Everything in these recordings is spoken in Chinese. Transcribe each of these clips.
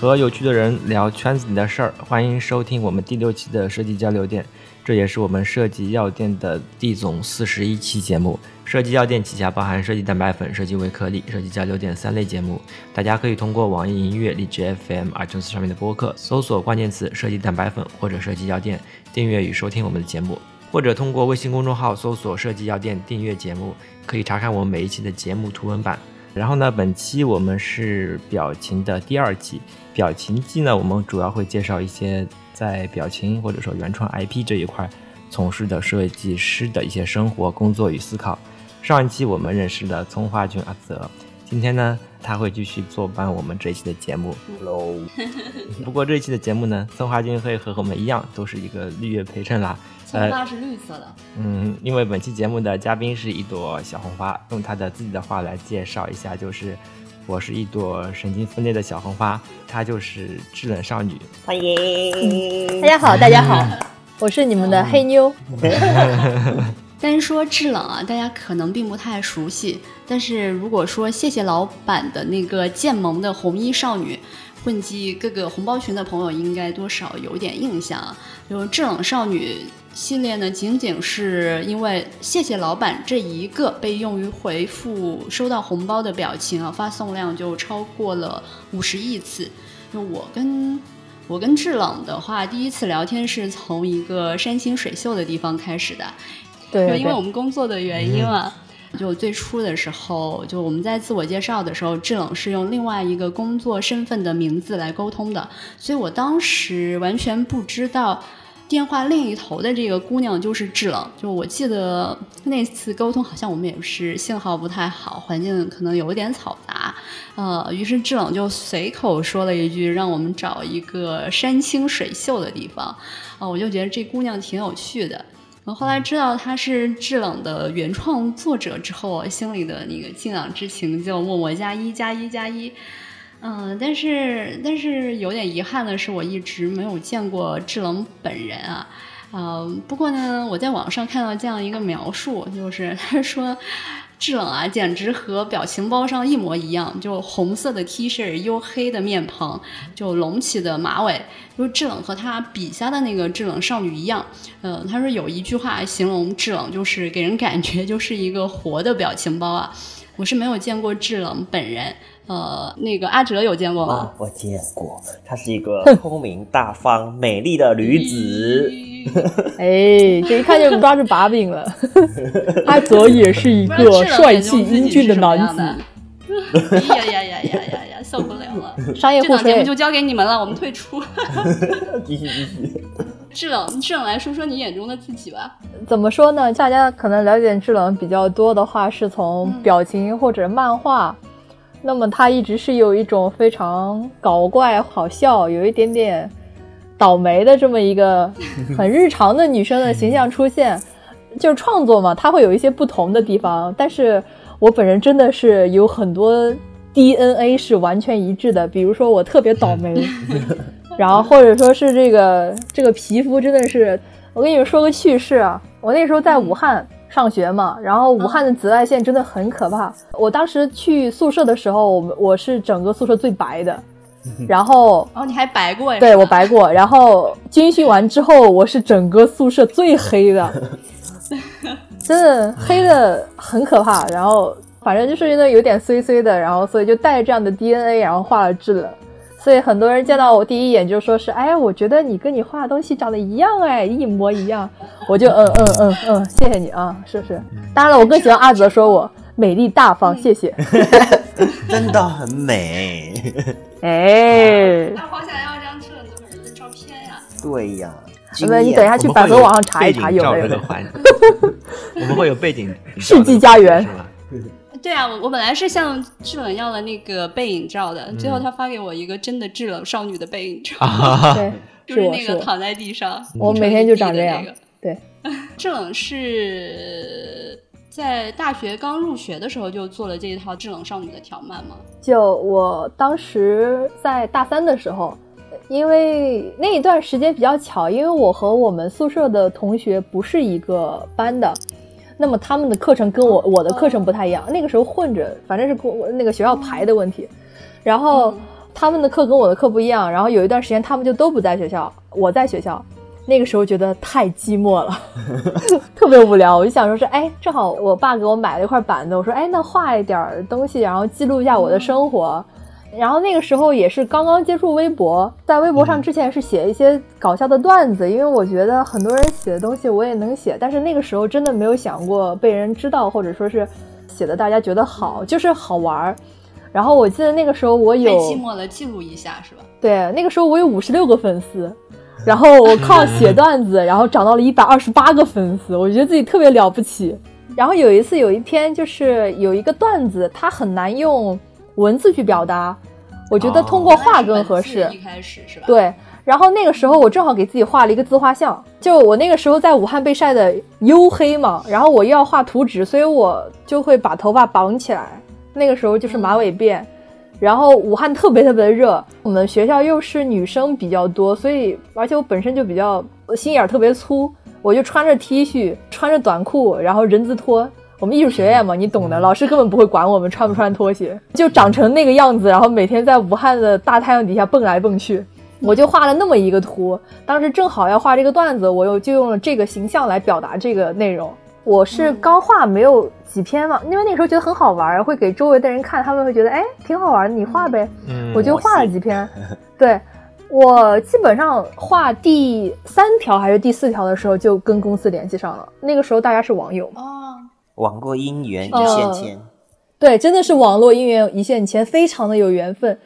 和有趣的人聊圈子里的事儿。欢迎收听我们第六期的设计交流店，这也是我们设计药店的第总四十一期节目。设计药店旗下包含设计蛋白粉、设计微颗粒、设计交流店三类节目。大家可以通过网易音乐、荔枝 FM、iTunes 上面的播客搜索关键词“设计蛋白粉”或者“设计药店”，订阅与收听我们的节目。或者通过微信公众号搜索“设计药店”订阅节目，可以查看我们每一期的节目图文版。然后呢，本期我们是表情的第二季，表情季呢，我们主要会介绍一些在表情或者说原创 IP 这一块从事的设计师的一些生活、工作与思考。上一期我们认识了葱花君阿泽，今天呢，他会继续坐班我们这一期的节目。Hello。不过这一期的节目呢，葱花君会和我们一样，都是一个绿叶陪衬啦。葱花是绿色的。嗯，因为本期节目的嘉宾是一朵小红花，用他的自己的话来介绍一下，就是我是一朵神经分裂的小红花，她就是制冷少女。欢迎，大家好，大家好，我是你们的黑妞。单说制冷啊，大家可能并不太熟悉，但是如果说谢谢老板的那个剑盟的红衣少女。混迹各个红包群的朋友应该多少有点印象，就制冷少女系列呢，仅仅是因为谢谢老板这一个被用于回复收到红包的表情啊，发送量就超过了五十亿次。就我跟我跟制冷的话，第一次聊天是从一个山清水秀的地方开始的，对，因为我们工作的原因嘛。就最初的时候，就我们在自我介绍的时候，制冷是用另外一个工作身份的名字来沟通的，所以我当时完全不知道电话另一头的这个姑娘就是制冷。就我记得那次沟通，好像我们也是信号不太好，环境可能有点嘈杂，呃，于是制冷就随口说了一句，让我们找一个山清水秀的地方，啊，我就觉得这姑娘挺有趣的。我后来知道他是制冷的原创作者之后，心里的那个敬仰之情就默默加一加一加一。嗯，但是但是有点遗憾的是，我一直没有见过制冷本人啊。嗯，不过呢，我在网上看到这样一个描述，就是他说。制冷啊，简直和表情包上一模一样，就红色的 T 恤，黝黑的面庞，就隆起的马尾，就制冷和他笔下的那个制冷少女一样。嗯，他说有一句话形容制冷，就是给人感觉就是一个活的表情包啊。我是没有见过制冷本人，呃，那个阿哲有见过吗？我见过，她是一个 聪明、大方、美丽的女子。哎，这一看就抓住把柄了。阿哲也是一个帅气英俊的男子。呀呀呀呀呀呀，受不了了！商业互吹就交给你们了，我们退出。继续继续。制冷，制冷来说说你眼中的自己吧。怎么说呢？大家可能了解制冷比较多的话，是从表情或者漫画。那么他一直是有一种非常搞怪、好笑，有一点点倒霉的这么一个很日常的女生的形象出现。就是创作嘛，它会有一些不同的地方。但是我本人真的是有很多 DNA 是完全一致的。比如说我特别倒霉。然后或者说是这个这个皮肤真的是，我跟你们说个趣事啊，我那时候在武汉上学嘛，然后武汉的紫外线真的很可怕。我当时去宿舍的时候，我我是整个宿舍最白的，然后哦你还白过呀？对我白过，然后军训完之后，我是整个宿舍最黑的，真的黑的很可怕。然后反正就是因为有点衰衰的，然后所以就带着这样的 DNA，然后画了制冷。所以很多人见到我第一眼就说是，哎，我觉得你跟你画的东西长得一样，哎，一模一样。我就嗯嗯嗯嗯，谢谢你啊，是不是？当然了，我更喜欢阿泽说我美丽大方，谢谢。真的很美。哎。那好想要一张这本人的照片呀。对呀。那你等一下去百合网上查一查有没有。我们会有背景。世纪佳缘。对啊，我我本来是向制冷要了那个背影照的，最后他发给我一个真的制冷少女的背影照，对，就是那个躺在地上，我每天就长这样。对，制冷是在大学刚入学的时候就做了这一套制冷少女的条漫吗？就我当时在大三的时候，因为那一段时间比较巧，因为我和我们宿舍的同学不是一个班的。那么他们的课程跟我我的课程不太一样，那个时候混着，反正是那个学校排的问题。然后他们的课跟我的课不一样，然后有一段时间他们就都不在学校，我在学校。那个时候觉得太寂寞了，特别无聊。我就想说是，哎，正好我爸给我买了一块板子，我说，哎，那画一点东西，然后记录一下我的生活。然后那个时候也是刚刚接触微博，在微博上之前是写一些搞笑的段子，因为我觉得很多人写的东西我也能写，但是那个时候真的没有想过被人知道，或者说是写的大家觉得好，就是好玩儿。然后我记得那个时候我有寂寞了，记录一下是吧？对，那个时候我有五十六个粉丝。然后我靠写段子，然后涨到了一百二十八个粉丝，我觉得自己特别了不起。然后有一次有一篇就是有一个段子，它很难用文字去表达，我觉得通过画更合适。一开始是吧？对。然后那个时候我正好给自己画了一个自画像，就我那个时候在武汉被晒的黝黑嘛，然后我又要画图纸，所以我就会把头发绑起来，那个时候就是马尾辫。然后武汉特别特别的热，我们学校又是女生比较多，所以而且我本身就比较心眼特别粗，我就穿着 T 恤，穿着短裤，然后人字拖。我们艺术学院嘛，你懂的，老师根本不会管我们穿不穿拖鞋，就长成那个样子，然后每天在武汉的大太阳底下蹦来蹦去。我就画了那么一个图，当时正好要画这个段子，我又就用了这个形象来表达这个内容。我是刚画没有几篇嘛，因为那个时候觉得很好玩，会给周围的人看，他们会觉得哎挺好玩，你画呗，我就画了几篇。对我基本上画第三条还是第四条的时候就跟公司联系上了，那个时候大家是网友哦，网络姻缘一线牵，对，真的是网络姻缘一线牵，非常的有缘分。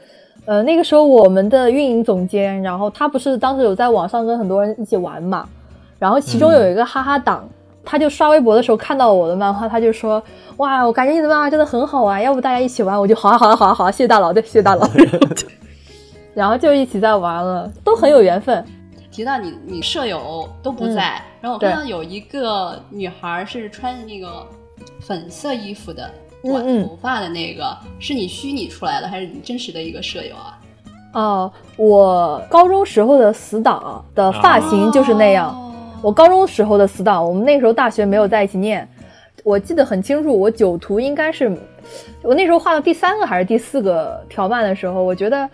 呃，那个时候我们的运营总监，然后他不是当时有在网上跟很多人一起玩嘛，然后其中有一个哈哈党。他就刷微博的时候看到我的漫画，他就说：“哇，我感觉你的漫画真的很好玩，要不大家一起玩？”我就好啊好啊好啊好啊，谢谢大佬，对，谢谢大佬。然后就一起在玩了，都很有缘分。提到你，你舍友都不在，然后我看到有一个女孩是穿着那个粉色衣服的，短头发的那个，是你虚拟出来的还是你真实的一个舍友啊？哦，我高中时候的死党的发型就是那样。我高中时候的死党，我们那时候大学没有在一起念，我记得很清楚。我九图应该是我那时候画到第三个还是第四个条漫的时候，我觉得，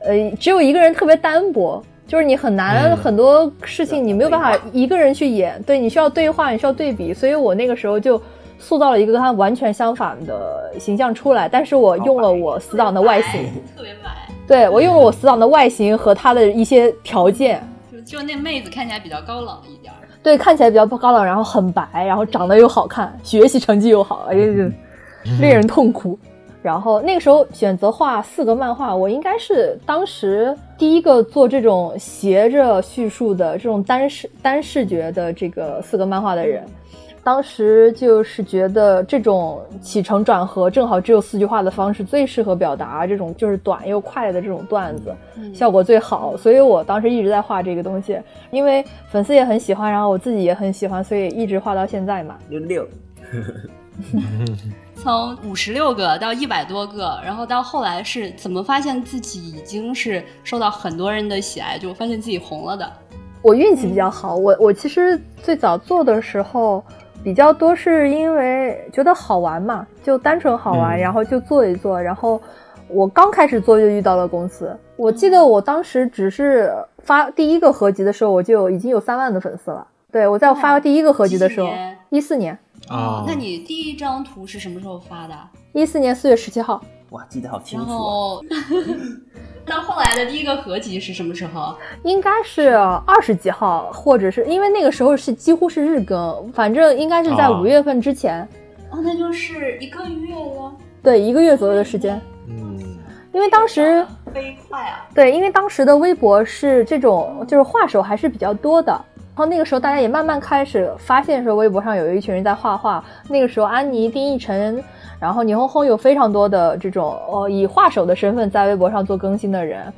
呃，只有一个人特别单薄，就是你很难很多事情你没有办法一个人去演，对你需要对话，你需要对比，所以我那个时候就塑造了一个跟他完全相反的形象出来。但是我用了我死党的外形，特别白，对我用了我死党的外形和他的一些条件。就就那妹子看起来比较高冷一点，对，看起来比较高冷，然后很白，然后长得又好看，学习成绩又好，哎呀，令人痛苦。然后那个时候选择画四格漫画，我应该是当时第一个做这种斜着叙述的这种单视单视觉的这个四格漫画的人。当时就是觉得这种起承转合正好只有四句话的方式最适合表达这种就是短又快的这种段子，效果最好。所以我当时一直在画这个东西，因为粉丝也很喜欢，然后我自己也很喜欢，所以一直画到现在嘛。六六，从五十六个到一百多个，然后到后来是怎么发现自己已经是受到很多人的喜爱，就发现自己红了的？我运气比较好，我我其实最早做的时候。比较多是因为觉得好玩嘛，就单纯好玩，然后就做一做。然后我刚开始做就遇到了公司。我记得我当时只是发第一个合集的时候，我就已经有三万的粉丝了。对我在我发第一个合集的时候，一四年啊。那你第一张图是什么时候发的？一四年四月十七号。哇，记得好清楚。然后。那后来的第一个合集是什么时候？应该是二十几号，或者是因为那个时候是几乎是日更，反正应该是在五月份之前。哦，那就是一个月了。对，一个月左右的时间。嗯，因为当时飞快啊。对，因为当时的微博是这种，就是画手还是比较多的。然后那个时候大家也慢慢开始发现说，微博上有一群人在画画。那个时候，安妮、丁义晨。然后，霓虹红有非常多的这种呃以画手的身份在微博上做更新的人，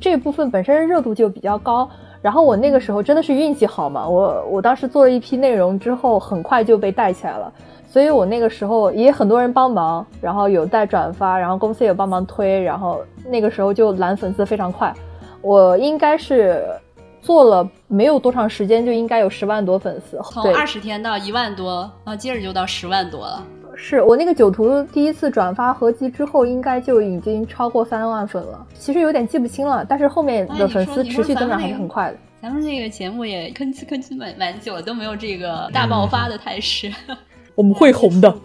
这一部分本身热度就比较高。然后我那个时候真的是运气好嘛，我我当时做了一批内容之后，很快就被带起来了。所以我那个时候也很多人帮忙，然后有带转发，然后公司也帮忙推，然后那个时候就揽粉丝非常快。我应该是做了没有多长时间，就应该有十万多粉丝，从二十天到一万多，然后接着就到十万多了。是我那个酒徒第一次转发合集之后，应该就已经超过三万粉了。其实有点记不清了，但是后面的粉丝持续增长还是很快的。咱们这个节目也吭哧吭哧蛮蛮久了，都没有这个大爆发的态势。我们会红的。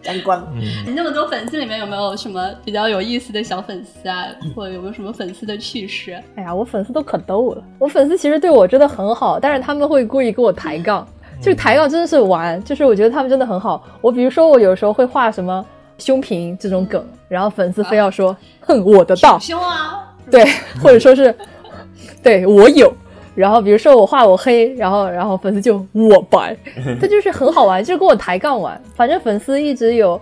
沾光。你那么多粉丝里面有没有什么比较有意思的小粉丝啊？或者有没有什么粉丝的趣事？哎呀，我粉丝都可逗了。我粉丝其实对我真的很好，但是他们会故意跟我抬杠。就抬杠真的是玩，就是我觉得他们真的很好。我比如说我有时候会画什么胸平这种梗，然后粉丝非要说：“哼，我的道。”胸啊。对，或者说是，对我有。然后比如说我画我黑，然后然后粉丝就我白，他就是很好玩，就是跟我抬杠玩。反正粉丝一直有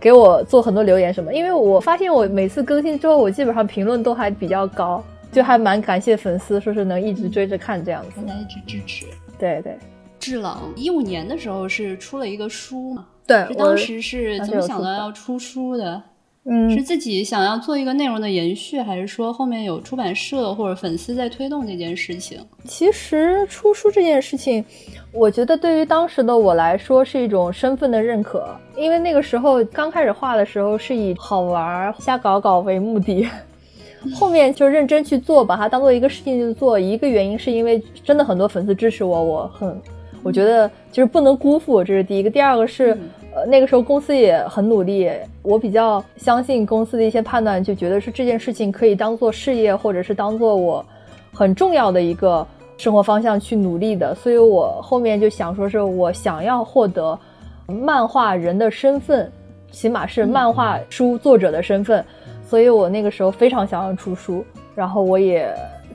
给我做很多留言什么，因为我发现我每次更新之后，我基本上评论都还比较高，就还蛮感谢粉丝，说是能一直追着看这样子，大家一直支持。对对，制冷一五年的时候是出了一个书嘛？对，当时是怎么想到要出书的？嗯，是自己想要做一个内容的延续，还是说后面有出版社或者粉丝在推动这件事情？其实出书这件事情，我觉得对于当时的我来说是一种身份的认可，因为那个时候刚开始画的时候是以好玩、瞎搞搞为目的，后面就认真去做，把它当做一个事情去做。一个原因是因为真的很多粉丝支持我，我很，我觉得就是不能辜负，这是第一个。第二个是。呃，那个时候公司也很努力，我比较相信公司的一些判断，就觉得是这件事情可以当做事业，或者是当做我很重要的一个生活方向去努力的。所以我后面就想说，是我想要获得漫画人的身份，起码是漫画书作者的身份。所以我那个时候非常想要出书，然后我也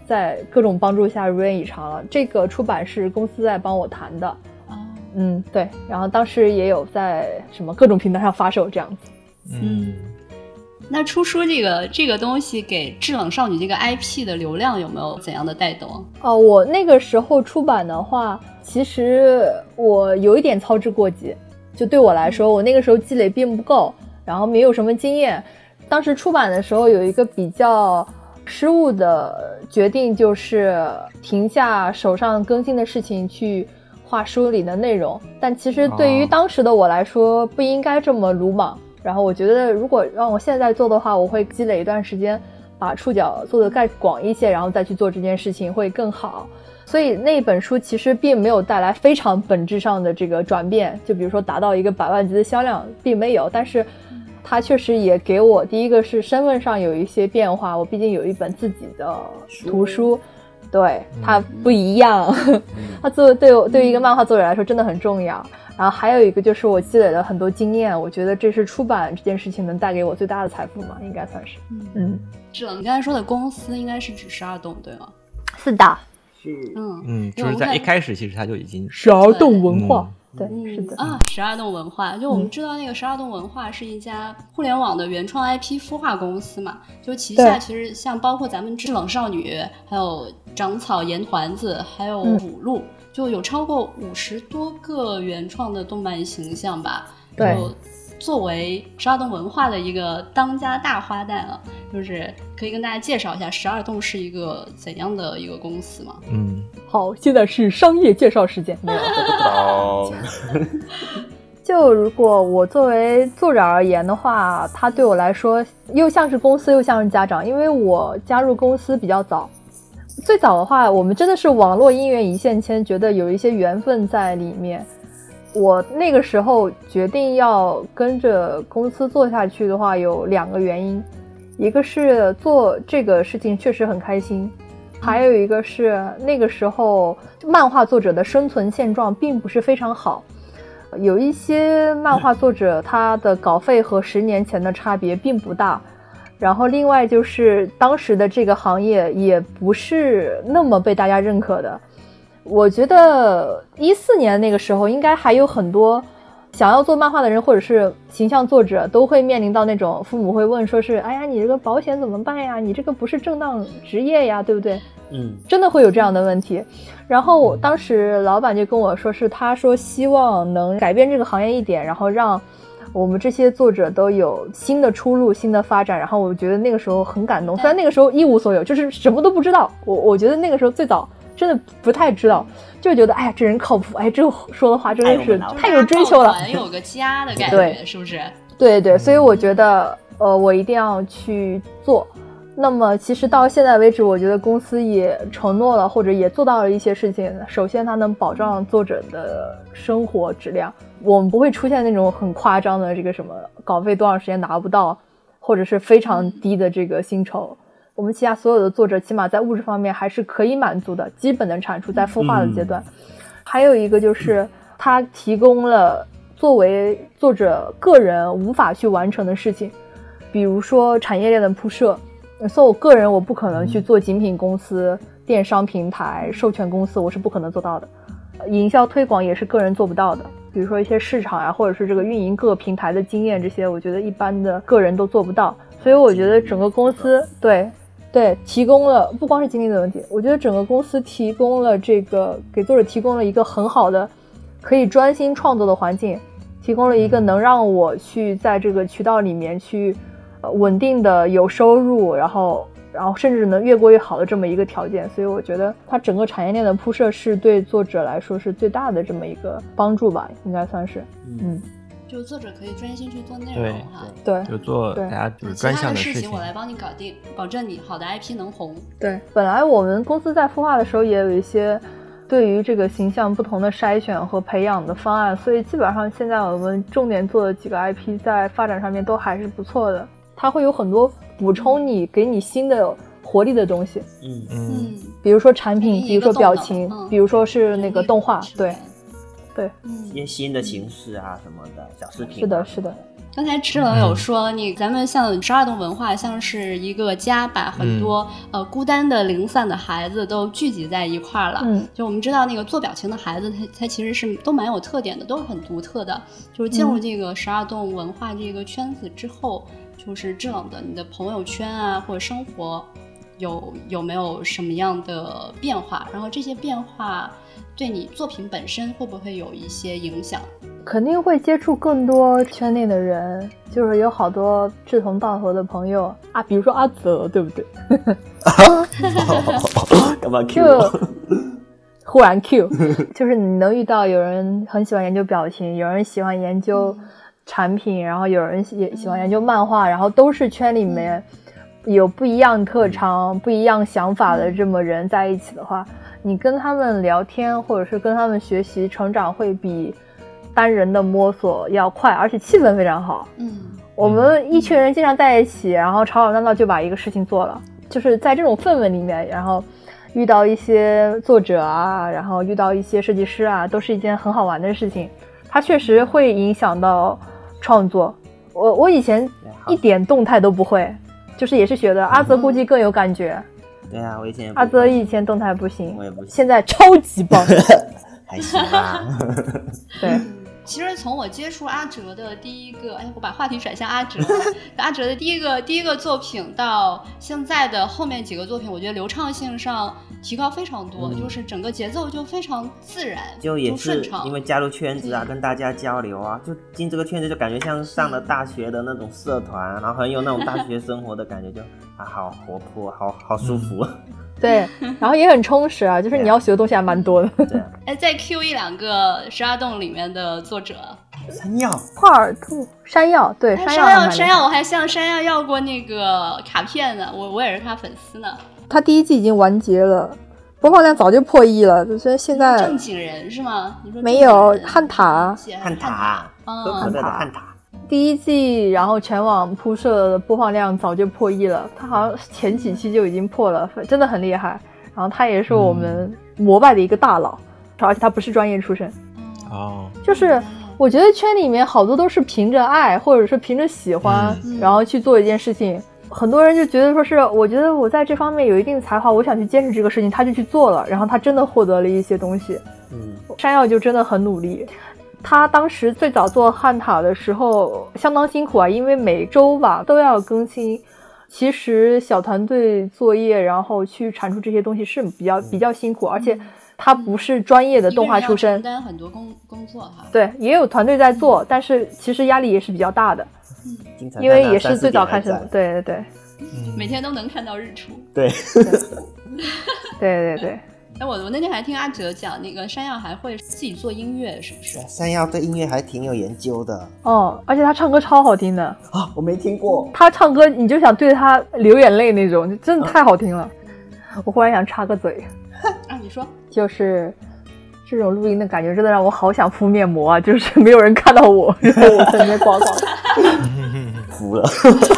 在各种帮助下如愿以偿了。这个出版是公司在帮我谈的。嗯，对，然后当时也有在什么各种平台上发售这样子。嗯，那出书这个这个东西给制冷少女这个 IP 的流量有没有怎样的带动？哦，我那个时候出版的话，其实我有一点操之过急。就对我来说，我那个时候积累并不够，然后没有什么经验。当时出版的时候有一个比较失误的决定，就是停下手上更新的事情去。画书里的内容，但其实对于当时的我来说，不应该这么鲁莽。然后我觉得，如果让我现在做的话，我会积累一段时间，把触角做得更广一些，然后再去做这件事情会更好。所以那本书其实并没有带来非常本质上的这个转变，就比如说达到一个百万级的销量，并没有。但是它确实也给我第一个是身份上有一些变化，我毕竟有一本自己的图书。对它不一样，它作为对我对于一个漫画作者来说真的很重要。然后还有一个就是我积累了很多经验，我觉得这是出版这件事情能带给我最大的财富嘛，应该算是。嗯，是了，你刚才说的公司应该是指十二栋对吗？是的，是，嗯嗯，就是在一开始其实它就已经十二栋文化。对，是的。啊，十二栋文化，就我们知道那个十二栋文化是一家互联网的原创 IP 孵化公司嘛，就旗下其实像包括咱们制冷少女，还有长草盐团子，还有五鹿，就有超过五十多个原创的动漫形象吧。对。作为十二栋文化的一个当家大花旦啊，就是可以跟大家介绍一下十二栋是一个怎样的一个公司吗？嗯，好，现在是商业介绍时间。没有，好。就如果我作为作者而言的话，他对我来说又像是公司，又像是家长，因为我加入公司比较早。最早的话，我们真的是网络姻缘一线牵，觉得有一些缘分在里面。我那个时候决定要跟着公司做下去的话，有两个原因，一个是做这个事情确实很开心，还有一个是那个时候漫画作者的生存现状并不是非常好，有一些漫画作者他的稿费和十年前的差别并不大，然后另外就是当时的这个行业也不是那么被大家认可的。我觉得一四年那个时候，应该还有很多想要做漫画的人，或者是形象作者，都会面临到那种父母会问，说是，哎呀，你这个保险怎么办呀？你这个不是正当职业呀，对不对？嗯，真的会有这样的问题。然后当时老板就跟我说，是他说希望能改变这个行业一点，然后让我们这些作者都有新的出路、新的发展。然后我觉得那个时候很感动，虽然那个时候一无所有，就是什么都不知道。我我觉得那个时候最早。真的不太知道，就觉得哎呀这人靠谱，哎这说的话真的是太有追求了，有个家的感对觉，是不是？对对，所以我觉得，呃，我一定要去做。那么，其实到现在为止，我觉得公司也承诺了，或者也做到了一些事情。首先，它能保障作者的生活质量，我们不会出现那种很夸张的这个什么稿费多长时间拿不到，或者是非常低的这个薪酬。我们旗下所有的作者，起码在物质方面还是可以满足的，基本的产出在孵化的阶段。还有一个就是，它提供了作为作者个人无法去完成的事情，比如说产业链的铺设。所以我个人我不可能去做精品公司、电商平台、授权公司，我是不可能做到的。呃营销推广也是个人做不到的，比如说一些市场啊，或者是这个运营各平台的经验，这些我觉得一般的个人都做不到。所以我觉得整个公司对对提供了不光是精力的问题，我觉得整个公司提供了这个给作者提供了一个很好的可以专心创作的环境，提供了一个能让我去在这个渠道里面去。呃稳定的有收入，然后然后甚至能越过越好的这么一个条件，所以我觉得它整个产业链的铺设是对作者来说是最大的这么一个帮助吧，应该算是，嗯，就作者可以专心去做内容哈。对就做大家就是其专他的事情我。来帮你搞定，保证你好的 IP 能红。对。本来我们公司在孵化的时候也有一些对于这个形象不同的筛选和培养的方案，所以基本上现在我们重点做的几个 IP 在发展上面都还是不错的，它会有很多补充你、给你新的活力的东西。嗯，嗯，比如说产品，比如说表情，嗯比如说是那个动画，对，对，嗯一。些新的形式啊什么的小视频啊，是的，是的，刚才知冷有说，你咱们像十二栋文化像是一个家，把很多、呃孤单的零散的孩子都聚集在一块儿了。嗯就我们知道那个做表情的孩子，他他其实是都蛮有特点的，都是很独特的。就是进入嗯这个十二栋文化这个圈子之后，就是制冷的你的朋友圈啊或者生活有有没有什么样的变化？然后这些变化对你作品本身会不会有一些影响？肯定会接触更多圈内的人，就是有好多志同道合的朋友啊，比如说阿泽，对不对？干嘛 Q 就？忽然 Q，就是你能遇到有人很喜欢研究表情，有人喜欢研究产品，然后有人也喜欢研究漫画，然后都是圈里面有不一样特长、不一样想法的这么人在一起的话，你跟他们聊天或者是跟他们学习成长会比单人的摸索要快，而且气氛非常好。嗯我们一群人经常在一起，然后吵吵闹闹就把一个事情做了，就是在这种氛围里面，然后遇到一些作者啊，然后遇到一些设计师啊，都是一件很好玩的事情。它确实会影响到创作。我我以前一点动态都不会，就是也是学的。阿泽估计更有感觉，对啊，我以前也不阿泽以前动态不行我也不，行现在超级棒。还行吧。对，其实从我接触阿哲的第一个，哎，我把话题转向阿哲，阿哲的第一个第一个作品到现在的后面几个作品，我觉得流畅性上提高非常多，嗯就是整个节奏就非常自然，就也是顺畅。因为加入圈子啊，对跟大家交流啊，就进这个圈子就感觉像上了大学的那种社团，然后很有那种大学生活的感觉，就啊好活泼，好好舒服。对，然后也很充实啊，就是你要学的东西还蛮多的。对啊，哎，再 Q 一两个十二洞里面的作者，山药帕尔兔、山药，对，哎山山药山药我还向山药要过那个卡片呢，我我也是他粉丝呢。它第一季已经完结了，播放量早就破亿了，所以现在正经人是吗？你说没有汉塔。汉塔，嗯可可乐的汉塔，第一季，然后全网铺设的播放量早就破亿了，他好像前几期就已经破了，真的很厉害。然后他也是我们膜拜的一个大佬，而且他不是专业出身，哦，就是我觉得圈里面好多都是凭着爱，或者是凭着喜欢，嗯。然后去做一件事情。很多人就觉得说是，我觉得我在这方面有一定才华，我想去坚持这个事情，他就去做了，然后他真的获得了一些东西。嗯，山药就真的很努力。他当时最早做汉塔的时候相当辛苦啊，因为每周吧都要更新。其实小团队作业，然后去产出这些东西是比较比较辛苦，而且他不是专业的动画出身承，担很多工工作哈。对，也有团队在做，但是其实压力也是比较大的，经常因为也是最早开始的，对对对每天都能看到日出。对，对对对。哎，我我那天还听阿哲讲，那个山药还会自己做音乐，是不是？山药对音乐还挺有研究的哦，而且他唱歌超好听的啊！我没听过他唱歌，你就想对他流眼泪那种，真的太好听了。我忽然想插个嘴 啊，你说，就是这种录音的感觉，真的让我好想敷面膜啊！就是没有人看到我，然后我在那边呱呱，服了。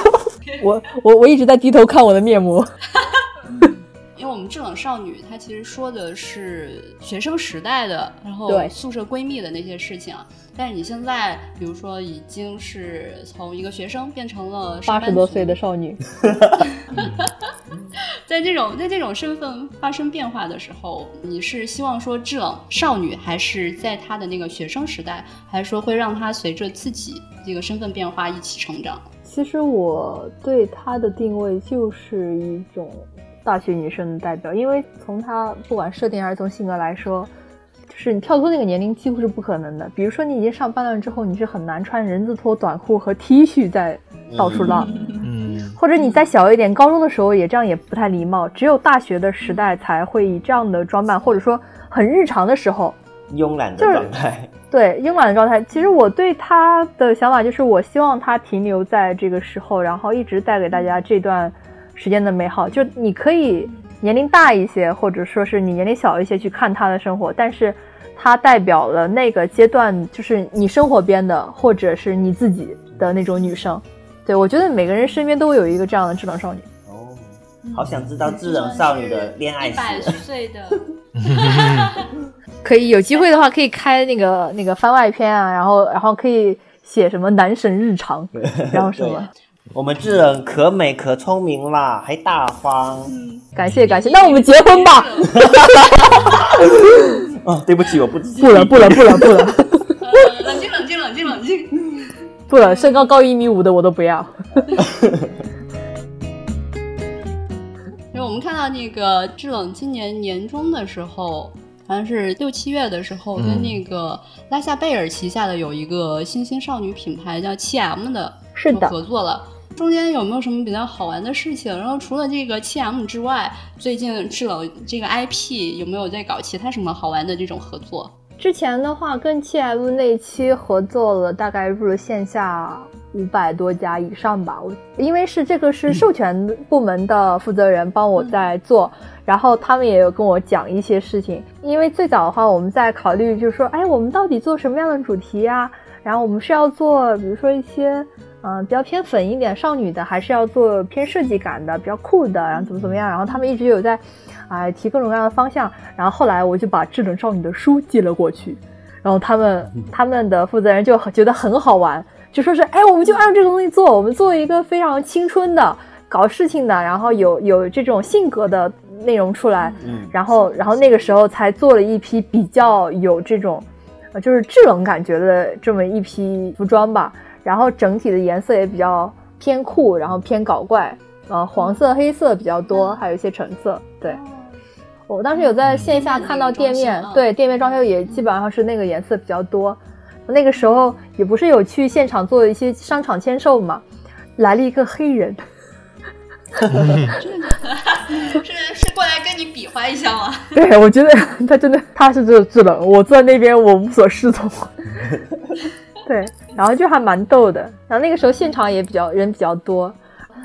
我我我一直在低头看我的面膜。我们制冷少女，她其实说的是学生时代的，然后宿舍闺蜜的那些事情啊。但是你现在，比如说已经是从一个学生变成了八十多岁的少女，在这种在这种身份发生变化的时候，你是希望说制冷少女，还是在她的那个学生时代，还是说会让她随着自己这个身份变化一起成长？其实我对她的定位就是一种。大学女生的代表，因为从她不管设定还是从性格来说，就是你跳脱那个年龄几乎是不可能的。比如说你已经上班了之后，你是很难穿人字拖、短裤和 T 恤在到处浪，嗯，或者你再小一点，高中的时候也这样也不太礼貌。只有大学的时代才会以这样的装扮，或者说很日常的时候，慵懒的状态，对慵懒的状态。其实我对她的想法就是，我希望她停留在这个时候，然后一直带给大家这段。时间的美好，就你可以年龄大一些，或者说是你年龄小一些去看他的生活，但是它代表了那个阶段，就是你生活边的，或者是你自己的那种女生。对我觉得每个人身边都有一个这样的智能少女。哦，好想知道智能少女的恋爱史。一百岁的，可以有机会的话，可以开那个那个番外篇啊，然后然后可以写什么男神日常，然后什么。我们智人可美可聪明啦，还大方。感谢感谢，那我们结婚吧。啊，对不起，我不不了不了不了不了。冷静冷静冷静冷静。不了，身高高一米五的我都不要。因为我们看到那个制冷今年年中的时候，好像是六七月的时候，跟那个拉夏贝尔旗下的有一个新兴少女品牌叫七 M 的，是的，合作了。中间有没有什么比较好玩的事情？然后除了这个七 M 之外，最近制冷这个 IP 有没有在搞其他什么好玩的这种合作？之前的话跟七 M 那期合作了，大概入了线下五百多家以上吧。我因为是这个是授权部门的负责人帮我在做，然后他们也有跟我讲一些事情。因为最早的话我们在考虑，就是说，哎，我们到底做什么样的主题呀？然后我们是要做，比如说一些。嗯，比较偏粉一点少女的，还是要做偏设计感的，比较酷的，然后怎么怎么样？然后他们一直有在，啊，提各种各样的方向。然后后来我就把智能少女的书寄了过去，然后他们他们的负责人就觉得很好玩，就说是，哎，我们就按照这个东西做，我们做一个非常青春的、搞事情的，然后有有这种性格的内容出来。嗯。然后然后那个时候才做了一批比较有这种，呃，就是制冷感觉的这么一批服装吧。然后整体的颜色也比较偏酷，然后偏搞怪，呃，黄色、黑色比较多，还有一些橙色。对，我当时有在线下看到店面，对，店面装修也基本上是那个颜色比较多。那个时候也不是有去现场做一些商场签售嘛，来了一个黑人，是是过来跟你比划一下吗？对，我觉得他真的他是这制冷，我坐在那边我无所适从。对，然后就还蛮逗的。然后那个时候现场也比较人比较多，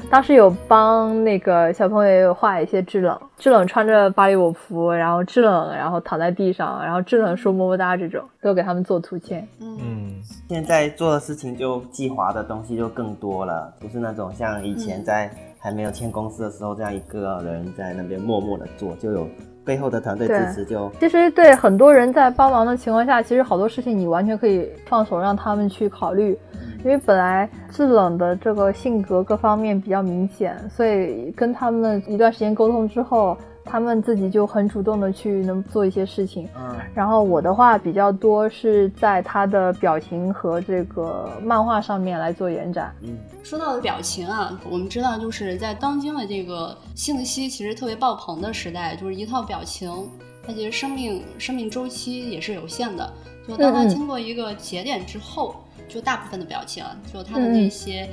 当时有帮那个小朋友有画一些制冷，制冷穿着芭蕾舞服，然后制冷，然后躺在地上，然后制冷说么么哒这种，都给他们做图签。嗯，现在做的事情就计划的东西就更多了，不是那种像以前在还没有签公司的时候这样一个人在那边默默的做，就有。背后的团队支持就其实对很多人在帮忙的情况下，其实好多事情你完全可以放手让他们去考虑，因为本来制冷的这个性格各方面比较明显，所以跟他们一段时间沟通之后。他们自己就很主动的去能做一些事情，嗯，然后我的话比较多是在他的表情和这个漫画上面来做延展。嗯，说到表情啊，我们知道就是在当今的这个信息其实特别爆棚的时代，就是一套表情，它其实生命生命周期也是有限的。就当它经过一个节点之后，就大部分的表情，就它的那些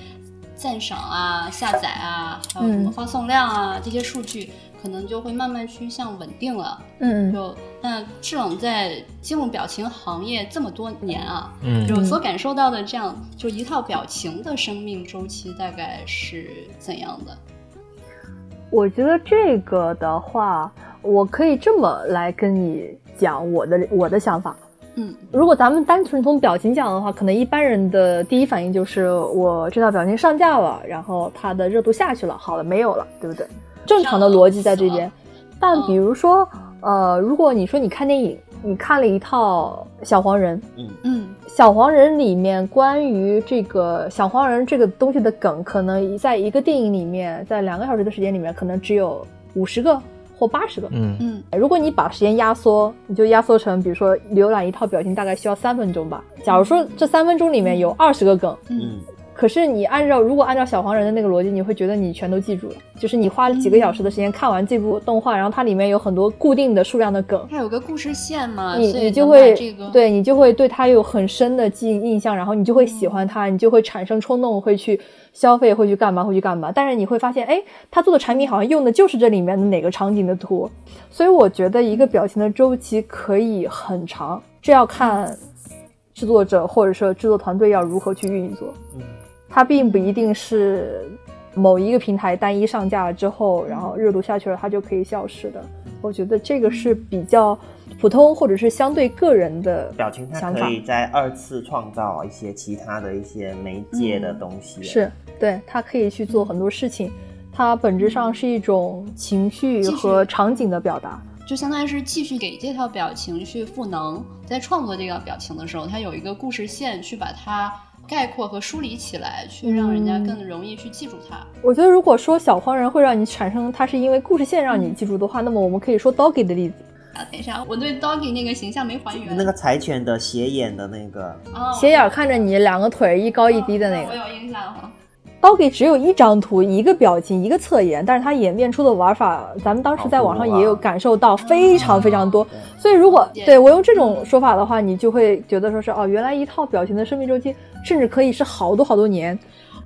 赞赏啊、下载啊，还有什么发送量啊这些数据。可能就会慢慢趋向稳定了。嗯嗯，就那志冷在进入表情行业这么多年啊，嗯就所感受到的这样就一套表情的生命周期大概是怎样的？我觉得这个的话，我可以这么来跟你讲我的我的想法。嗯如果咱们单纯从表情讲的话，可能一般人的第一反应就是我这套表情上架了，然后它的热度下去了，好了没有了，对不对？正常的逻辑在这边。但比如说，呃，如果你说你看电影，你看了一套小黄人，嗯，嗯小黄人里面关于这个小黄人这个东西的梗，可能在一个电影里面，在两个小时的时间里面，可能只有五十个或八十个。嗯。嗯。如果你把时间压缩，你就压缩成，比如说浏览一套表情大概需要三分钟吧。假如说这三分钟里面有二十个梗，嗯可是你按照如果按照小黄人的那个逻辑，你会觉得你全都记住了，就是你花了几个小时的时间看完这部动画，然后它里面有很多固定的数量的梗，它有个故事线嘛，你所以你就会这个对你就会对它有很深的记忆印象，然后你就会喜欢它，你就会产生冲动，会去消费，会去干嘛，会去干嘛。但是你会发现，哎，他做的产品好像用的就是这里面的哪个场景的图，所以我觉得一个表情的周期可以很长，这要看制作者或者说制作团队要如何去运作。嗯它并不一定是某一个平台单一上架了之后，然后热度下去了，它就可以消失的。我觉得这个是比较普通或者是相对个人的表情它可。以在二次创造一些其他的一些媒介的东西。是对，它可以去做很多事情，它本质上是一种情绪和场景的表达。就相当于是继续给这条表情去赋能，在创作这个表情的时候，它有一个故事线去把它概括和梳理起来，去让人家更容易去记住它。我觉得，如果说小黄人会让你产生它是因为故事线让你记住的话，那么我们可以说 Doggy 的例子。啊，等一下，我对 Doggy 那个形象没还原。那个柴犬的斜眼的那个，哦斜眼看着你，两个腿一高一低的那个。哦我有印象哈。Doggy 只有一张图，一个表情，一个侧颜，但是它演变出的玩法，咱们当时在网上也有感受到非常非常多。所以如果对对我用这种说法的话，你就会觉得说是哦，原来一套表情的生命周期甚至可以是好多好多年。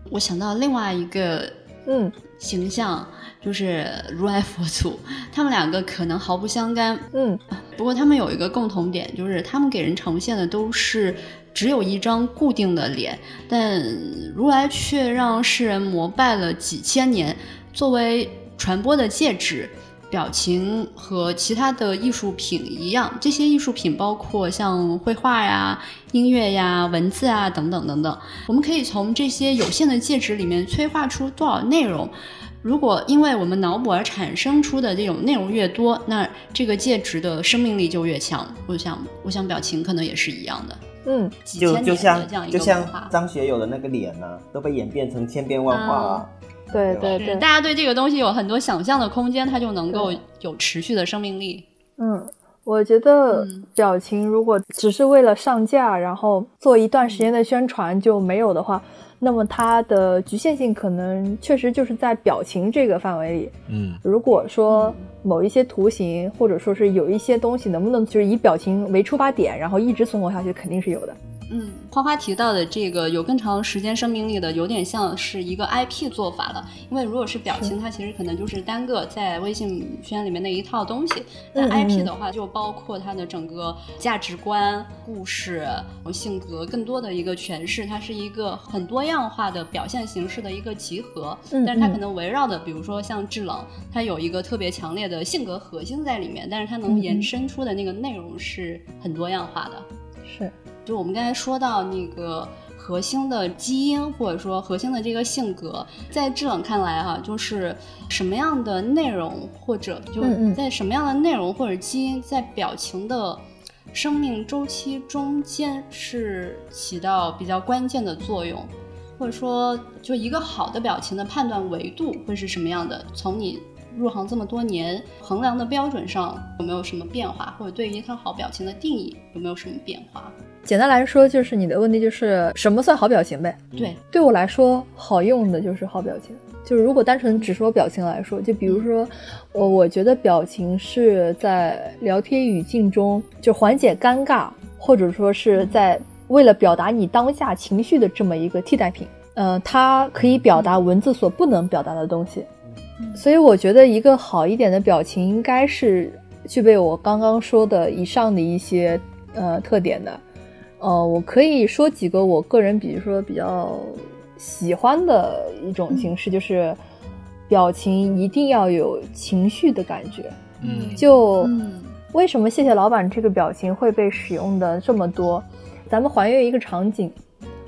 我想到另外一个嗯形象，就是如来佛祖，他们两个可能毫不相干，嗯不过他们有一个共同点，就是他们给人呈现的都是只有一张固定的脸，但如来却让世人膜拜了几千年，作为传播的介质。表情和其他的艺术品一样，这些艺术品包括像绘画呀、音乐呀、文字啊等等等等。我们可以从这些有限的介质里面催化出多少内容。如果因为我们脑补而产生出的这种内容越多，那这个介质的生命力就越强。我想，我想表情可能也是一样的，嗯，几千年的就就像这样一就像个文化。张学友的那个脸呢、都被演变成千变万化啊。对吧对对对，大家对这个东西有很多想象的空间，它就能够有持续的生命力。嗯，我觉得嗯表情如果只是为了上架，然后做一段时间的宣传就没有的话，那么它的局限性可能确实就是在表情这个范围里。嗯如果说某一些图形，或者说是有一些东西，能不能就是以表情为出发点，然后一直存活下去，肯定是有的。嗯，花花提到的这个有更长时间生命力的，有点像是一个 IP 做法了。因为如果是表情，它其实可能就是单个在微信圈里面的一套东西。那 IP 嗯的话，就包括它的整个价值观、故事、性格更多的一个诠释，它是一个很多样化的表现形式的一个集合。但是它可能围绕的，比如说像制冷，它有一个特别强烈的性格核心在里面，但是它能延伸出的那个内容是很多样化的。是，就我们刚才说到那个核心的基因，或者说核心的这个性格，在制冷看来哈、就是什么样的内容，或者就在什么样的内容或者基因，在表情的生命周期中间是起到比较关键的作用。或者说，就一个好的表情的判断维度会是什么样的？从你入行这么多年，衡量的标准上有没有什么变化，或者对于一套好表情的定义有没有什么变化？简单来说，就是你的问题就是什么算好表情呗？对，对我来说，好用的就是好表情。就是如果单纯只说表情来说，就比如说，我我觉得表情是在聊天语境中就缓解尴尬，或者说是在为了表达你当下情绪的这么一个替代品。呃，它可以表达文字所不能表达的东西。所以我觉得一个好一点的表情应该是具备我刚刚说的以上的一些呃特点的。呃，我可以说几个我个人，比如说比较喜欢的一种形式，就是表情一定要有情绪的感觉。嗯就嗯为什么谢谢老板这个表情会被使用的这么多？咱们还原一个场景，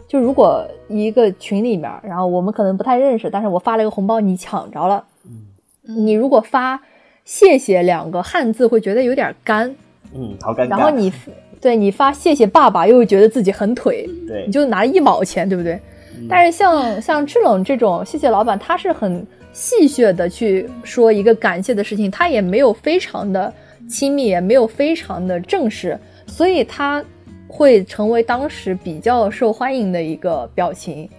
就如果一个群里面，然后我们可能不太认识，但是我发了一个红包，你抢着了，你如果发“谢谢”两个汉字，会觉得有点干，嗯，好尴尬。然后你对你发“谢谢爸爸”，又会觉得自己很腿，对你就拿一毛钱，对不对？但是像像制冷这种谢谢老板，他是很戏谑的去说一个感谢的事情，他也没有非常的亲密，也没有非常的正式，所以他会成为当时比较受欢迎的一个表情，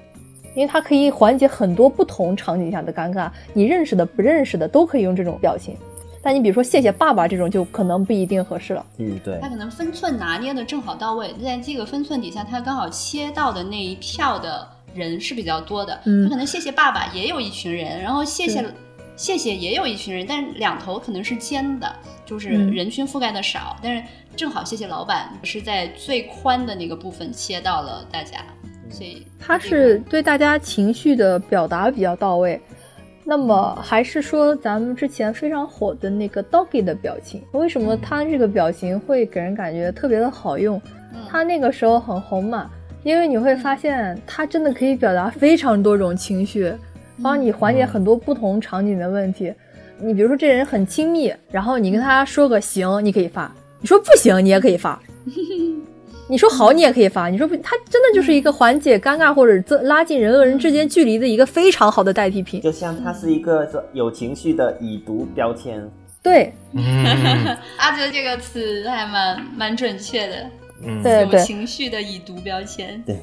因为它可以缓解很多不同场景下的尴尬，你认识的、不认识的都可以用这种表情。但你比如说谢谢爸爸这种，就可能不一定合适了。嗯，对他，可能分寸拿捏的正好到位，在这个分寸底下，他刚好切到的那一票的人是比较多的。嗯他可能谢谢爸爸也有一群人，然后谢谢谢谢也有一群人，但是两头可能是尖的，就是嗯人群覆盖的少，但是正好谢谢老板是在最宽的那个部分切到了大家，所以他是对大家情绪的表达比较到位。那么还是说咱们之前非常火的那个 doggy 的表情，为什么他这个表情会给人感觉特别的好用？嗯他那个时候很红嘛，因为你会发现他真的可以表达非常多种情绪，帮你缓解很多不同场景的问题。你比如说这人很亲密，然后你跟他说个行，你可以发；你说不行，你也可以发。你说好，你也可以发；你说不，它真的就是一个缓解尴尬或者增拉近人和人之间距离的一个非常好的代替品。就像它是一个说有情绪的已读标签。对，嗯阿哲这个词还蛮蛮准确的，嗯，对对，有情绪的已读标签。对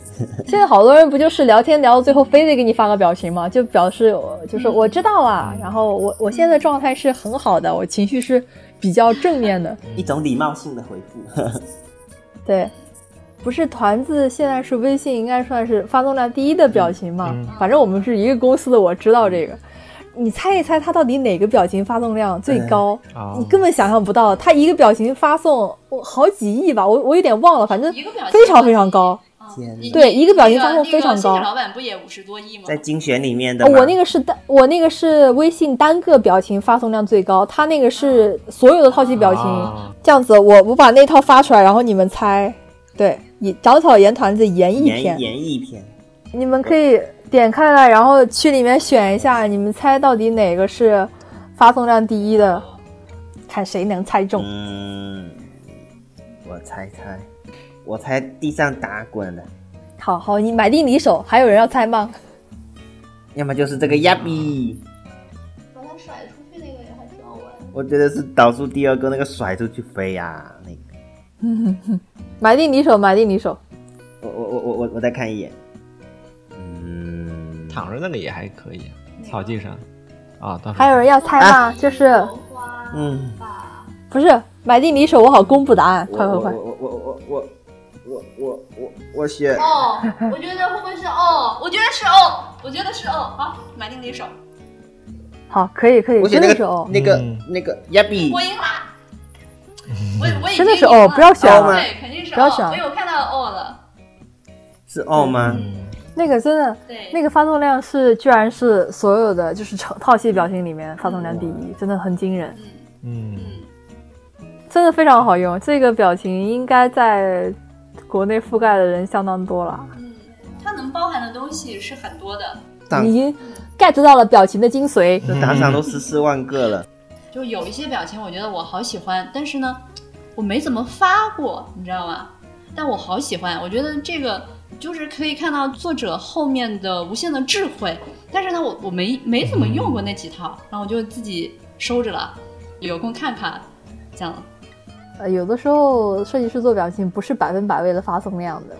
现在好多人不就是聊天聊到最后非得给你发个表情吗？就表示我就是我知道了，然后我我现在状态是很好的，我情绪是比较正面的。一种礼貌性的回复。对，不是团子现在是微信应该算是发送量第一的表情嘛？嗯反正我们是一个公司的，我知道这个。你猜一猜，他到底哪个表情发送量最高？哦你根本想象不到，他一个表情发送我好几亿吧，我我有点忘了，反正一个表情非常非常高。天对一个表情发送非常高老板不也五十多亿吗？在精选里面的哦，我那个是单，我那个是微信单个表情发送量最高，他那个是所有的套系表情。哦这样子，我我把那套发出来，然后你们猜，对，以长草盐团子演一演篇，演绎篇，你们可以点开来，然后去里面选一下，你们猜到底哪个是发送量第一的，看谁能猜中。嗯，我猜猜，我猜地上打滚的，好好，你买定离手，还有人要猜吗？要么就是这个亚比，把它甩出去那个也还挺好玩。我觉得是倒数第二个那个甩出去飞呀、那个，买定离手，买定离手。我我我我我我再看一眼，嗯，躺着那个也还可以，草地上啊，到时候还有人要猜吗？就是嗯，不是买定离手？我好公布答案，快快快！我我我我我我我我我选哦，我觉得会不会是哦？我觉得是哦，我觉得是哦。好，买定离手，好，可以可以，我选那个是哦。那个嗯那个亚比我，赢啦！我我已经真的是哦不要选了对，肯定是哦不要选了我有看到哦了，是哦吗？嗯那个真的，对，那个发送量是居然是所有的就是套套系表情里面发送量第一，真的很惊人，嗯真的非常好用。这个表情应该在国内覆盖的人相当多了，嗯，它能包含的东西是很多的。打已经 get 到了表情的精髓。这打赏都十四万个了，就有一些表情，我觉得我好喜欢，但是呢，我没怎么发过，你知道吗？但我好喜欢，我觉得这个就是可以看到作者后面的无限的智慧。但是呢，我我没没怎么用过那几套，然后我就自己收着了，有空看看，这样。呃，有的时候设计师做表情不是百分百为了发送量的，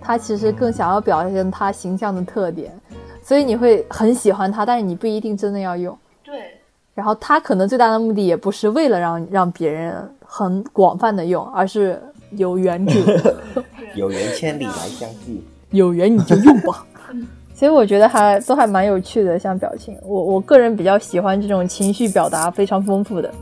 他其实更想要表现他形象的特点，所以你会很喜欢他，但是你不一定真的要用。对，然后他可能最大的目的也不是为了让让别人很广泛的用，而是有缘者 有缘千里来相聚。有缘你就用吧。所以我觉得还都还蛮有趣的，像表情，我我个人比较喜欢这种情绪表达非常丰富的。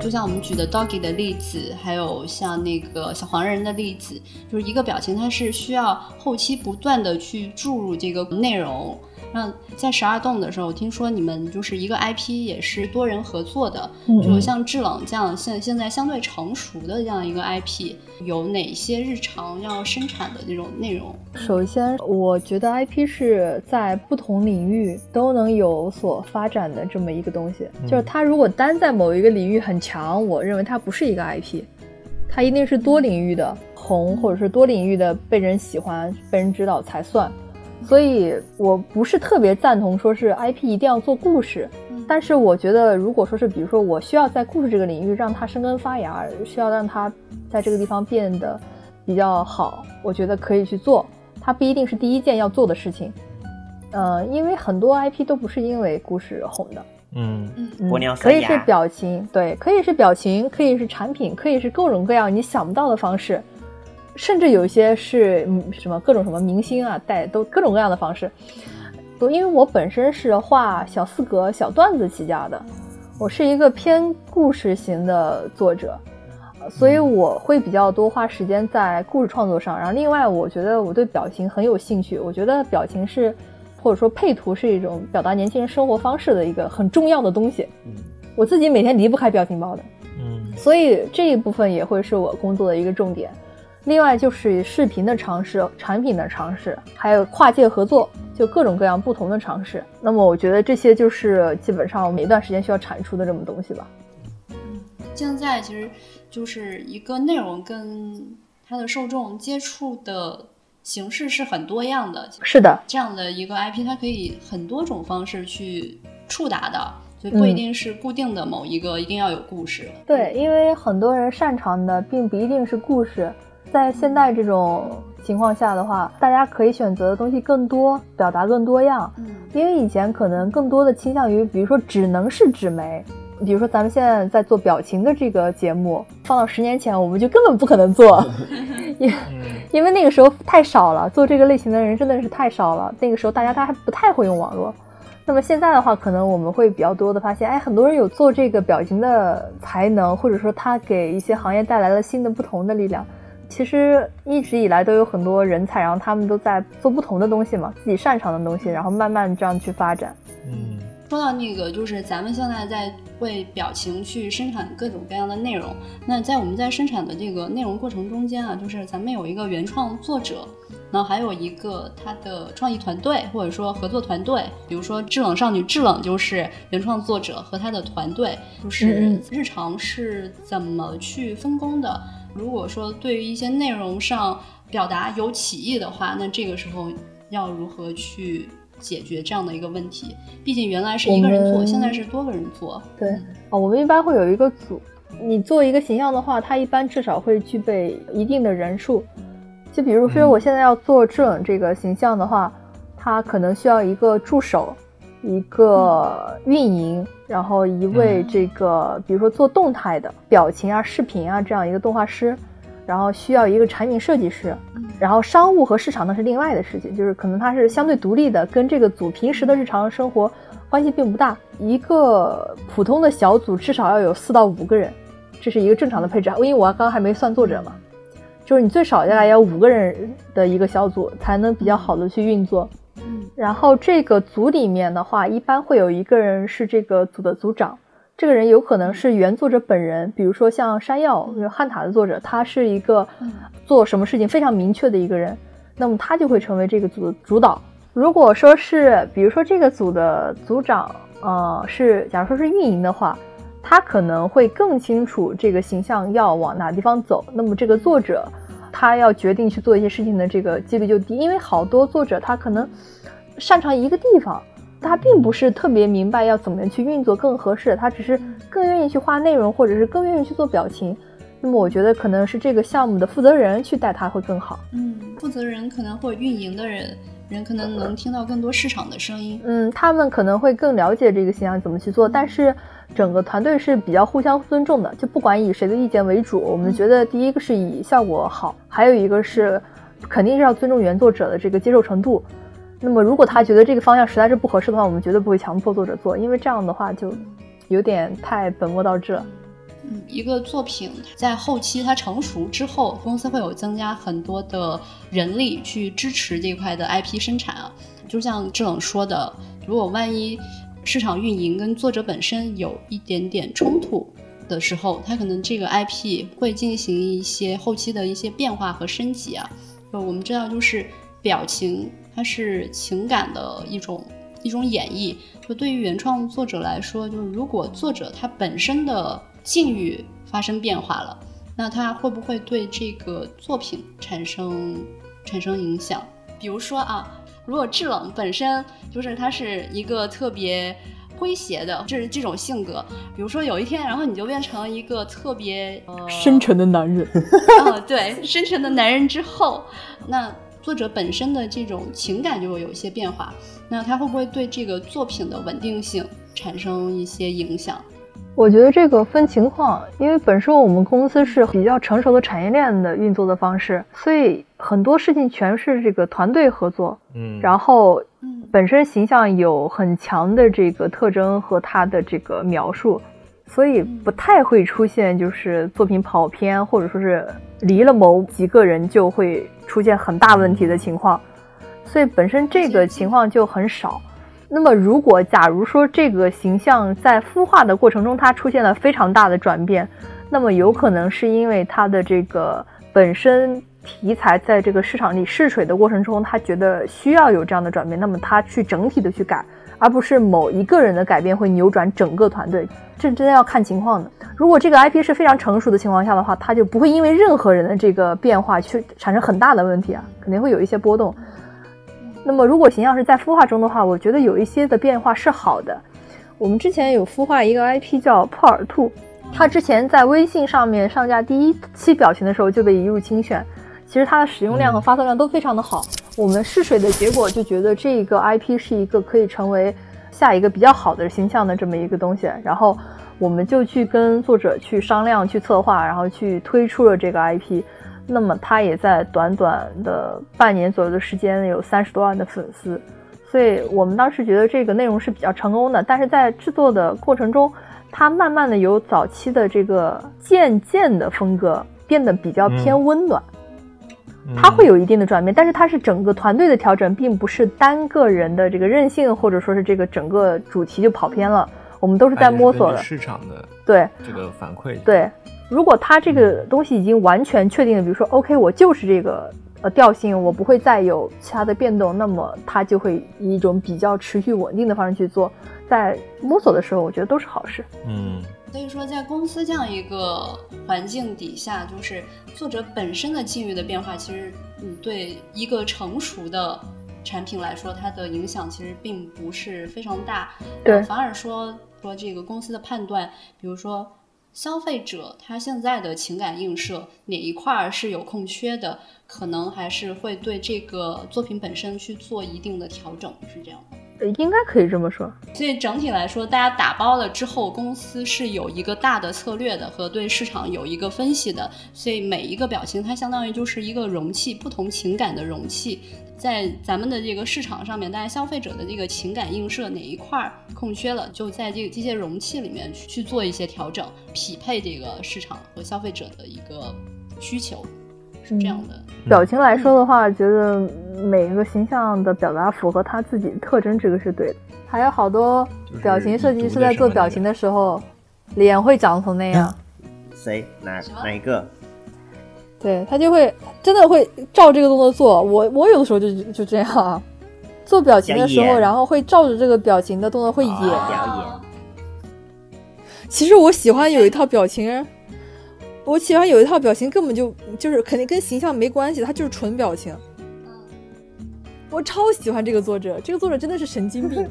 就像我们举的 doggy 的例子，还有像那个小黄人的例子，就是一个表情，它是需要后期不断的去注入这个内容。那在十二栋的时候，我听说你们就是一个 IP 也是多人合作的，就像制冷这样现现在相对成熟的这样一个 IP，有哪些日常要生产的这种内容？首先，我觉得 IP 是在不同领域都能有所发展的这么一个东西。就是它如果单在某一个领域很强，我认为它不是一个 IP，它一定是多领域的红，或者是多领域的被人喜欢、被人知道才算。所以，我不是特别赞同说是 IP 一定要做故事，但是我觉得，如果说是比如说我需要在故事这个领域让它生根发芽，需要让它在这个地方变得比较好，我觉得可以去做。它不一定是第一件要做的事情，呃，因为很多 IP 都不是因为故事红的，嗯嗯，可以是表情，对，可以是表情，可以是产品，可以是各种各样你想不到的方式。甚至有一些是什么各种什么明星啊，带都各种各样的方式，都因为我本身是画小四格小段子起家的，我是一个偏故事型的作者，所以我会比较多花时间在故事创作上。然后另外，我觉得我对表情很有兴趣，我觉得表情是或者说配图是一种表达年轻人生活方式的一个很重要的东西。嗯，我自己每天离不开表情包的，嗯，所以这一部分也会是我工作的一个重点。另外就是视频的尝试、产品的尝试，还有跨界合作，就各种各样不同的尝试。那么我觉得这些就是基本上每一段时间需要产出的这么东西吧。嗯，现在其实就是一个内容跟它的受众接触的形式是很多样的。是的，这样的一个 IP，它可以很多种方式去触达的，就不一定是固定的某一个一定要有故事。对，因为很多人擅长的并不一定是故事。在现在这种情况下的话，大家可以选择的东西更多，表达更多样。嗯，因为以前可能更多的倾向于，比如说只能是纸媒，比如说咱们现在在做表情的这个节目，放到十年前我们就根本不可能做，因因为那个时候太少了，做这个类型的人真的是太少了。那个时候大家他还不太会用网络。那么现在的话，可能我们会比较多的发现，哎，很多人有做这个表情的才能，或者说他给一些行业带来了新的不同的力量。其实一直以来都有很多人才，然后他们都在做不同的东西嘛，自己擅长的东西，然后慢慢这样去发展。嗯，说到那个，就是咱们现在在为表情去生产各种各样的内容。那在我们在生产的这个内容过程中间啊，就是咱们有一个原创作者，然后还有一个他的创意团队或者说合作团队。比如说制冷少女制冷就是原创作者和他的团队，就是日常是怎么去分工的。如果说对于一些内容上表达有歧义的话，那这个时候要如何去解决这样的一个问题？毕竟原来是一个人做，现在是多个人做。对，啊，我们一般会有一个组。你做一个形象的话，它一般至少会具备一定的人数。就比如说，我现在要做制冷这个形象的话，它可能需要一个助手。一个运营，然后一位这个，比如说做动态的表情啊、视频啊这样一个动画师，然后需要一个产品设计师，然后商务和市场那是另外的事情，就是可能它是相对独立的，跟这个组平时的日常生活关系并不大。一个普通的小组至少要有四到五个人，这是一个正常的配置。因为我刚刚还没算作者嘛，就是你最少大概要五个人的一个小组才能比较好的去运作。然后这个组里面的话，一般会有一个人是这个组的组长，这个人有可能是原作者本人，比如说像山药汉塔的作者，他是一个做什么事情非常明确的一个人，那么他就会成为这个组的主导。如果说是，比如说这个组的组长，呃，是假如说是运营的话，他可能会更清楚这个形象要往哪地方走，那么这个作者他要决定去做一些事情的这个几率就低，因为好多作者他可能。擅长一个地方，他并不是特别明白要怎么样去运作更合适，他只是更愿意去画内容，或者是更愿意去做表情。那么我觉得可能是这个项目的负责人去带他会更好。嗯，负责人可能或运营的人人可能能听到更多市场的声音。嗯，他们可能会更了解这个形象怎么去做，但是整个团队是比较互相尊重的，就不管以谁的意见为主，我们觉得第一个是以效果好，还有一个是。肯定是要尊重原作者的这个接受程度。那么如果他觉得这个方向实在是不合适的话，我们绝对不会强迫作者做，因为这样的话就有点太本末倒置了。嗯，一个作品在后期它成熟之后，公司会有增加很多的人力去支持这块的 IP 生产啊。就像志冷说的，如果万一市场运营跟作者本身有一点点冲突的时候，他可能这个 IP 会进行一些后期的一些变化和升级啊。就我们知道，就是表情它是情感的一种一种演绎。就对于原创作者来说，就是如果作者他本身的境遇发生变化了，那他会不会对这个作品产生产生影响？比如说啊。如果制冷本身就是他是一个特别诙谐的，这是这种性格。比如说有一天，然后你就变成一个特别呃深沉的男人。哦，对，深沉的男人之后，那作者本身的这种情感就会有一些变化。那他会不会对这个作品的稳定性产生一些影响？我觉得这个分情况，因为本身我们公司是比较成熟的产业链的运作的方式，所以很多事情全是这个团队合作。嗯，然后本身形象有很强的这个特征和它的这个描述，所以不太会出现就是作品跑偏，或者说是离了某几个人就会出现很大问题的情况，所以本身这个情况就很少。那么，如果假如说这个形象在孵化的过程中，它出现了非常大的转变，那么有可能是因为它的这个本身题材在这个市场里试水的过程中，他觉得需要有这样的转变，那么他去整体的去改，而不是某一个人的改变会扭转整个团队，这真的要看情况的。如果这个 IP 是非常成熟的情况下的话，它就不会因为任何人的这个变化去产生很大的问题啊，肯定会有一些波动。那么，如果形象是在孵化中的话，我觉得有一些的变化是好的。我们之前有孵化一个 IP 叫破耳兔，它之前在微信上面上架第一期表情的时候就被一入精选，其实它的使用量和发送量都非常的好。我们试水的结果就觉得这个 IP 是一个可以成为下一个比较好的形象的这么一个东西，然后我们就去跟作者去商量、去策划，然后去推出了这个 IP。那么他也在短短的半年左右的时间有三十多万的粉丝，所以我们当时觉得这个内容是比较成功的。但是在制作的过程中，它慢慢的由早期的这个渐渐的风格变得比较偏温暖，它会有一定的转变。但是它是整个团队的调整，并不是单个人的这个任性，或者说是这个整个主题就跑偏了。我们都是在摸索的市场的对这个反馈对。如果他这个东西已经完全确定了，比如说，OK，我就是这个呃调性，我不会再有其他的变动，那么他就会以一种比较持续稳定的方式去做。在摸索的时候，我觉得都是好事。嗯，所以说，在公司这样一个环境底下，就是作者本身的境遇的变化，其实嗯，对一个成熟的产品来说，它的影响其实并不是非常大。对，反而说说这个公司的判断，比如说。消费者他现在的情感映射哪一块儿是有空缺的，可能还是会对这个作品本身去做一定的调整，是这样吗。呃，应该可以这么说。所以整体来说，大家打包了之后，公司是有一个大的策略的和对市场有一个分析的。所以每一个表情，它相当于就是一个容器，不同情感的容器。在咱们的这个市场上面，大家消费者的这个情感映射哪一块空缺了，就在这个这些容器里面去去做一些调整，匹配这个市场和消费者的一个需求，是这样的。表情来说的话，觉得每一个形象的表达符合他自己的特征，这个是对的。还有好多表情设计师在做表情的时候，脸会长成那样。谁？哪哪一个？对他就会真的会照这个动作做，我我有的时候就就这样啊，做表情的时候，然后会照着这个表情的动作会演。表演。其实我喜欢有一套表情，我喜欢有一套表情，根本就就是肯定跟形象没关系，它就是纯表情。我超喜欢这个作者，这个作者真的是神经病。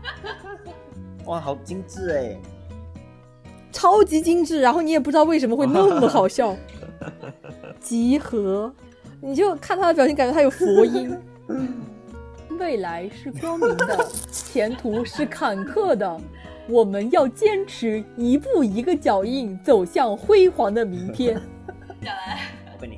哇，好精致哎！超级精致，然后你也不知道为什么会那么好笑。集合，你就看他的表情，感觉他有佛音。未来是光明的，前途是坎坷的，我们要坚持一步一个脚印，走向辉煌的明天。下来，我被你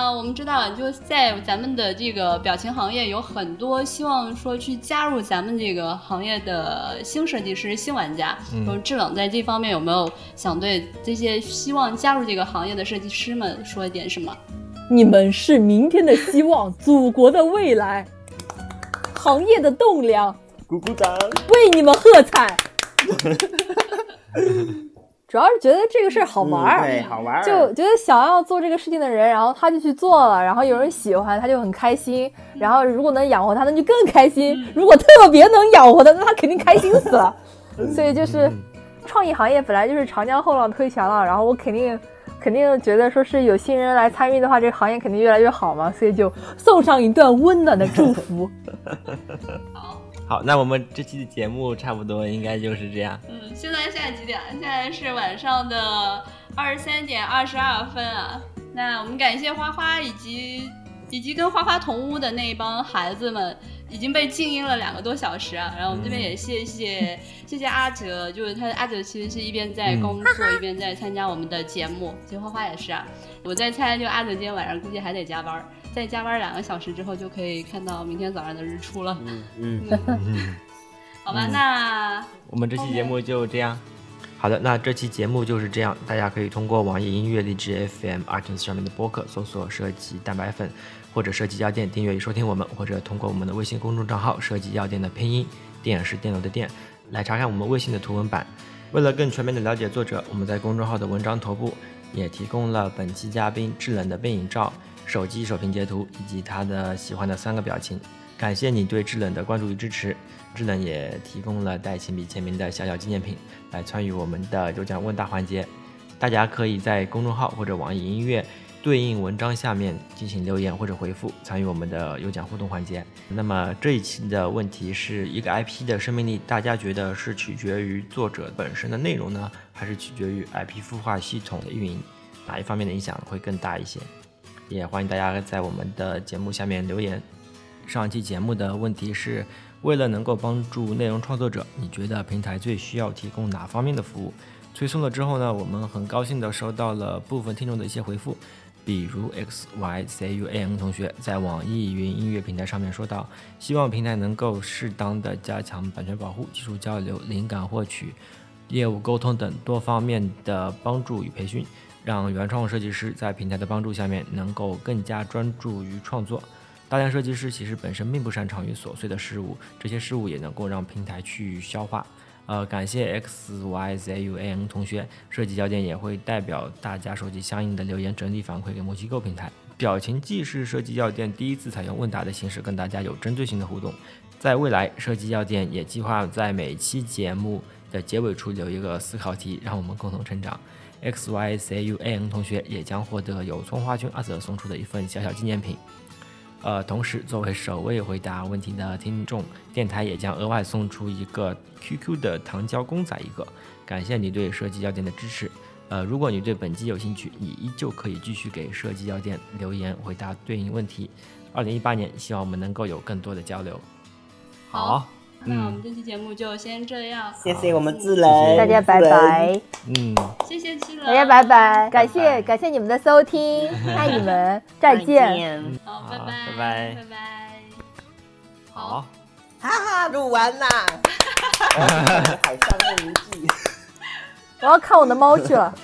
呃，我们知道，就在咱们的这个表情行业，有很多希望说去加入咱们这个行业的新设计师、新玩家。嗯，制冷在这方面有没有想对这些希望加入这个行业的设计师们说一点什么？你们是明天的希望，祖国的未来，行业的栋梁，鼓鼓掌，为你们喝彩。主要是觉得这个事儿好玩儿，对，好玩儿，就觉得想要做这个事情的人，然后他就去做了，然后有人喜欢，他就很开心。然后如果能养活他，那就更开心。如果特别能养活他，那他肯定开心死了。所以就是，创意行业本来就是长江后浪推前浪，然后我肯定肯定觉得说是有新人来参与的话，这个行业肯定越来越好嘛。所以就送上一段温暖的祝福。好。好，那我们这期的节目差不多应该就是这样。嗯，现在现在几点？现在是晚上的二十三点二十二分啊。那我们感谢花花以及以及跟花花同屋的那一帮孩子们，已经被静音了两个多小时啊。然后我们这边也谢谢谢谢阿哲，就是他阿哲其实是一边在工作一边在参加我们的节目。其实花花也是啊。我在猜，就阿哲今天晚上估计还得加班。再加班两个小时之后，就可以看到明天早上的日出了。嗯嗯，好吧，那我们这期节目就这样。好的，那这期节目就是这样。大家可以通过网易音乐、荔枝 FM、iTunes 上面的播客搜索“设计蛋白粉”或者“设计药店”订阅与收听我们，或者通过我们的微信公众账号“设计药店”的拼音“电”是电流的“电”来查看我们微信的图文版。为了更全面的了解作者，我们在公众号的文章头部也提供了本期嘉宾制冷的背影照。手机首屏截图以及他的喜欢的三个表情，感谢你对制冷的关注与支持。制冷也提供了带亲笔签名的小小纪念品来参与我们的有奖问答环节。大家可以在公众号或者网易音乐对应文章下面进行留言或者回复，参与我们的有奖互动环节。那么这一期的问题是一个 IP 的生命力，大家觉得是取决于作者本身的内容呢，还是取决于 IP 孵化系统的运营？哪一方面的影响会更大一些？也欢迎大家在我们的节目下面留言。上期节目的问题是为了能够帮助内容创作者，你觉得平台最需要提供哪方面的服务？推送了之后呢，我们很高兴的收到了部分听众的一些回复，比如 x y c u a n 同学在网易云音乐平台上面说到，希望平台能够适当的加强版权保护、技术交流、灵感获取、业务沟通等多方面的帮助与培训。让原创设计师在平台的帮助下面能够更加专注于创作。大量设计师其实本身并不擅长于琐碎的事物，这些事物也能够让平台去消化。呃，感谢 x y z u a n 同学，设计焦点也会代表大家收集相应的留言整理反馈给墨西哥平台。表情既是设计要点第一次采用问答的形式跟大家有针对性的互动，在未来设计要点也计划在每期节目的结尾处留一个思考题，让我们共同成长。X y c u a n 同学也将获得由葱花君阿泽送出的一份小小纪念品。呃，同时作为首位回答问题的听众，电台也将额外送出一个 QQ 的糖胶公仔一个。感谢你对设计药店的支持。呃，如果你对本集有兴趣，你依旧可以继续给设计药店留言回答对应问题。二零一八年，希望我们能够有更多的交流。好。那我们这期节目就先这样，谢谢我们自然，大家拜拜。嗯，谢谢自然，大家拜拜，感谢感谢你们的收听，爱你们，再见。好，拜拜，拜拜，拜拜。好，哈哈，录完啦。海上梦一记，我要看我的猫去了。